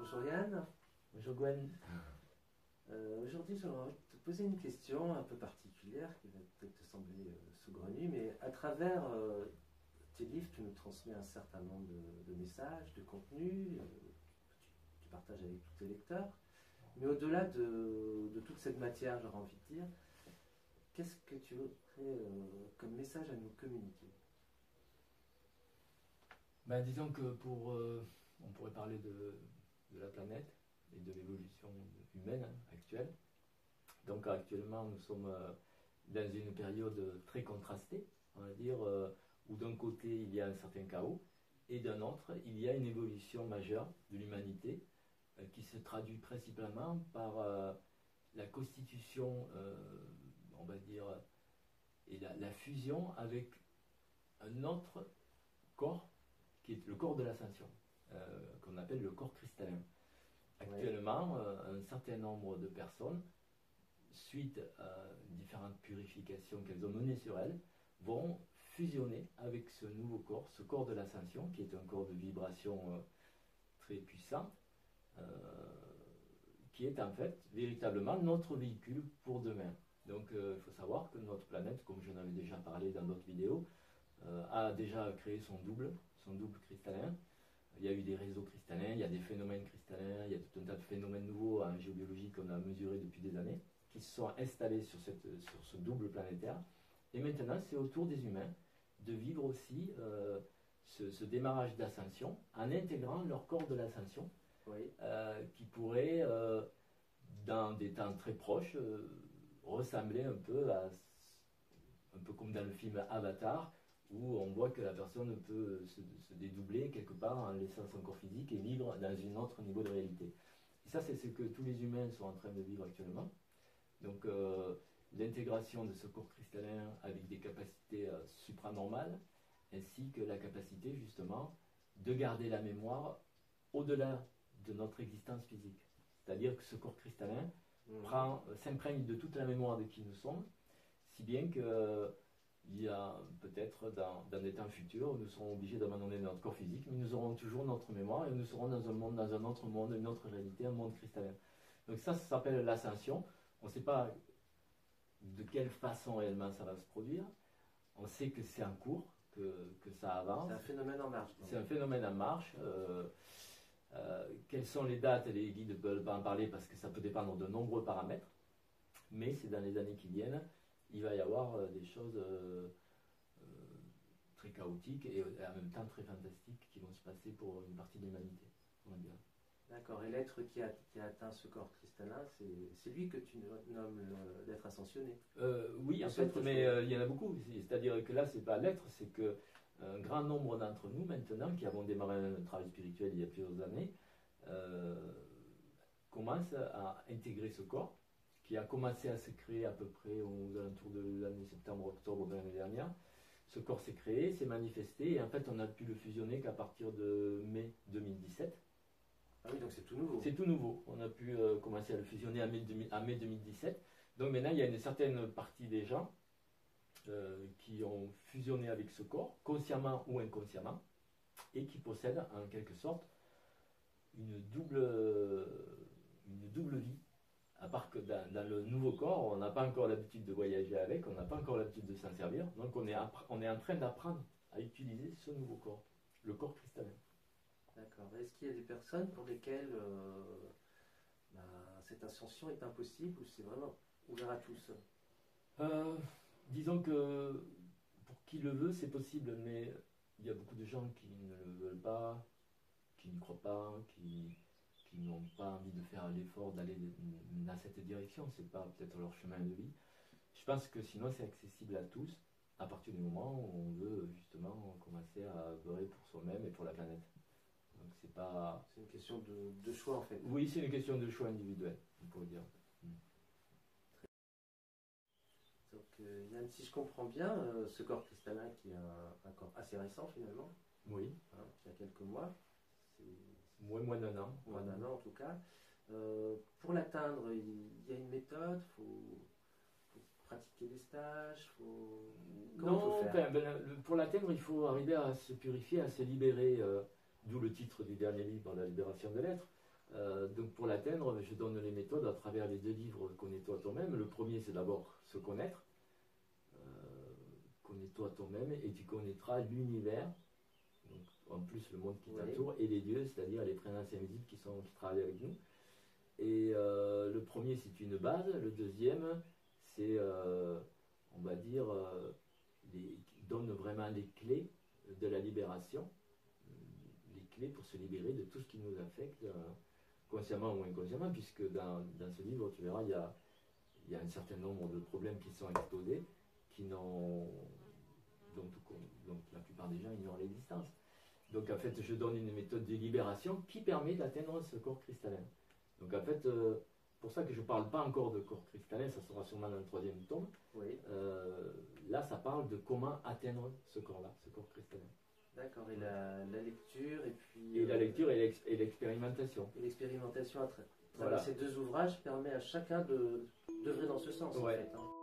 Bonjour Yann. Bonjour Gwen. Euh, Aujourd'hui, j'aimerais te poser une question un peu particulière qui va peut-être te sembler euh, saugrenue, mais à travers euh, tes livres, tu nous transmets un certain nombre de, de messages, de contenus euh, que tu, tu partages avec tous tes lecteurs. Mais au-delà de, de toute cette matière, j'aurais envie de dire, qu'est-ce que tu voudrais euh, comme message à nous communiquer? Ben, disons que pour, euh, on pourrait parler de, de la planète et de l'évolution humaine hein, actuelle. Donc actuellement, nous sommes euh, dans une période très contrastée, on va dire, euh, où d'un côté il y a un certain chaos et d'un autre il y a une évolution majeure de l'humanité euh, qui se traduit principalement par la constitution, on va dire, et la, fusion avec un autre corps qui est le corps de l'ascension, qu'on appelle le corps cristallin. Actuellement, euh, un certain nombre de personnes, suite à différentes purifications qu'elles ont menées sur elles, vont fusionner avec ce nouveau corps, ce corps de l'ascension, qui est un corps de vibration euh, très puissant, euh, qui est en fait véritablement notre véhicule pour demain. Donc euh, il faut savoir que notre planète, comme je avais déjà parlé dans d'autres vidéos, euh, a déjà créé son double, son double cristallin. Il y a eu des réseaux cristallins, il y a des phénomènes cristallins, il y a tout un tas de phénomènes nouveaux en géobiologie qu'on a mesurés depuis des années, qui se sont installés sur, cette, sur ce double planétaire. Et maintenant, c'est au tour des humains de vivre aussi euh, ce, ce démarrage d'ascension en intégrant leur corps de l'ascension, Oui. euh, qui pourrait, euh, dans des temps très proches, ressembler un peu à, un peu comme dans le film Avatar, où on voit que la personne peut se, se dédoubler quelque part en laissant son corps physique et vivre dans un autre niveau de réalité. Et ça, c'est ce que tous les humains sont en train de vivre actuellement. Donc, euh, l'intégration de ce corps cristallin avec des capacités euh, supranormales, ainsi que la capacité justement de garder la mémoire au-delà de notre existence physique. C'est-à-dire que ce corps cristallin prend, euh, s'imprègne de toute la mémoire de qui nous sommes, si bien que il y a peut-être dans, dans des temps futurs, nous serons obligés d'abandonner notre corps physique, mais nous aurons toujours notre mémoire et nous serons dans un monde, dans un autre monde, une autre réalité, un monde cristallin. Donc ça, ça s'appelle l'ascension. On ne sait pas de quelle façon réellement ça va se produire. On sait que c'est en cours, que, que ça avance. C'est un phénomène en marche. C'est un phénomène en marche. euh, euh, quelles sont les dates Les guides ne peuvent pas en parler parce que ça peut dépendre de nombreux paramètres. Mais c'est dans les années qui viennent, il va y avoir euh, des choses euh, euh, très chaotiques et en même temps très fantastiques qui vont se passer pour une partie de l'humanité. on va dire. D'accord. Et l'être qui a, qui a atteint ce corps cristallin, c'est lui que tu nommes l'être ascensionné. Euh, oui, en fait, mais euh, il y en a beaucoup. C'est- C'est-à-dire que là, c'est pas l'être, c'est que un grand nombre d'entre nous maintenant, qui avons démarré un travail spirituel il y a plusieurs années, euh, commencent à intégrer ce corps, qui a commencé à se créer à peu près aux alentours de l'année septembre-octobre de l'année dernière. Ce corps s'est créé, s'est manifesté, et en fait, on a pu le fusionner qu'à partir de mai 2017. Ah oui, donc c'est tout nouveau. C'est tout nouveau. On a pu euh, commencer à le fusionner en mai, 2000 en mai 2017. Donc maintenant, il y a une certaine partie des gens euh, qui ont fusionné avec ce corps, consciemment ou inconsciemment, et qui possèdent en quelque sorte une double, une double vie. À part que dans, dans le nouveau corps, on n'a pas encore l'habitude de voyager avec, on n'a pas encore l'habitude de s'en servir. Donc on est, on est en train d'apprendre à utiliser ce nouveau corps, le corps cristallin. D'accord. Est-ce qu'il y a des personnes pour lesquelles euh, bah, cette ascension est impossible ou c'est vraiment ouvert à tous? Euh, disons que pour qui le veut, c'est possible, mais il y a beaucoup de gens qui ne le veulent pas, qui n'y croient pas, qui, qui n'ont pas envie de faire l'effort d'aller dans cette direction. C'est pas peut-être leur chemin de vie. Je pense que sinon, c'est accessible à tous à partir du moment où on veut justement commencer à œuvrer pour soi-même et pour la planète. Donc c'est pas. C'est une question de, de choix en fait. Oui, c'est une question de choix individuel, on pourrait dire. Donc euh, Yann, si je comprends bien, euh, ce corps cristallin qui est un, un corps assez récent finalement, Oui, hein, qui a quelques mois, c'est moins moins d'un an. moins d'un an en tout cas, euh, pour l'atteindre, il y a une méthode, il faut, faut pratiquer des stages, faut... Comment Non, faut faire ben, pour l'atteindre, il faut arriver à se purifier, à se libérer, euh, d'où le titre du dernier livre, La libération de l'être. Euh, donc pour l'atteindre, je donne les méthodes à travers les deux livres Connais-toi toi-même. Le premier, c'est d'abord se connaître. Connais-toi toi-même et tu connaîtras l'univers, en plus le monde qui t'entoure, et les dieux, c'est-à-dire les présences invisibles qui, sont, qui travaillent avec nous. Et euh, le premier, c'est une base. Le deuxième, c'est, on va dire, les, donne vraiment les clés de la libération, les clés pour se libérer de tout ce qui nous affecte consciemment ou inconsciemment, puisque dans, dans ce livre, tu verras, il y a, il y a un certain nombre de problèmes qui sont exposés, qui n'ont, dont, donc la plupart des gens ignorent l'existence. Donc en fait, je donne une méthode de libération qui permet d'atteindre ce corps cristallin. Donc en fait, euh, pour ça que je ne parle pas encore de corps cristallin, ça sera sûrement dans le troisième tome. Oui. Euh, là, ça parle de comment atteindre ce corps-là, ce corps cristallin. D'accord, et la, lecture, et puis... Et la euh, lecture et l'expérimentation. Et l'expérimentation à travers ces deux ouvrages permet à chacun de d'œuvrer dans ce sens, en fait. Hein.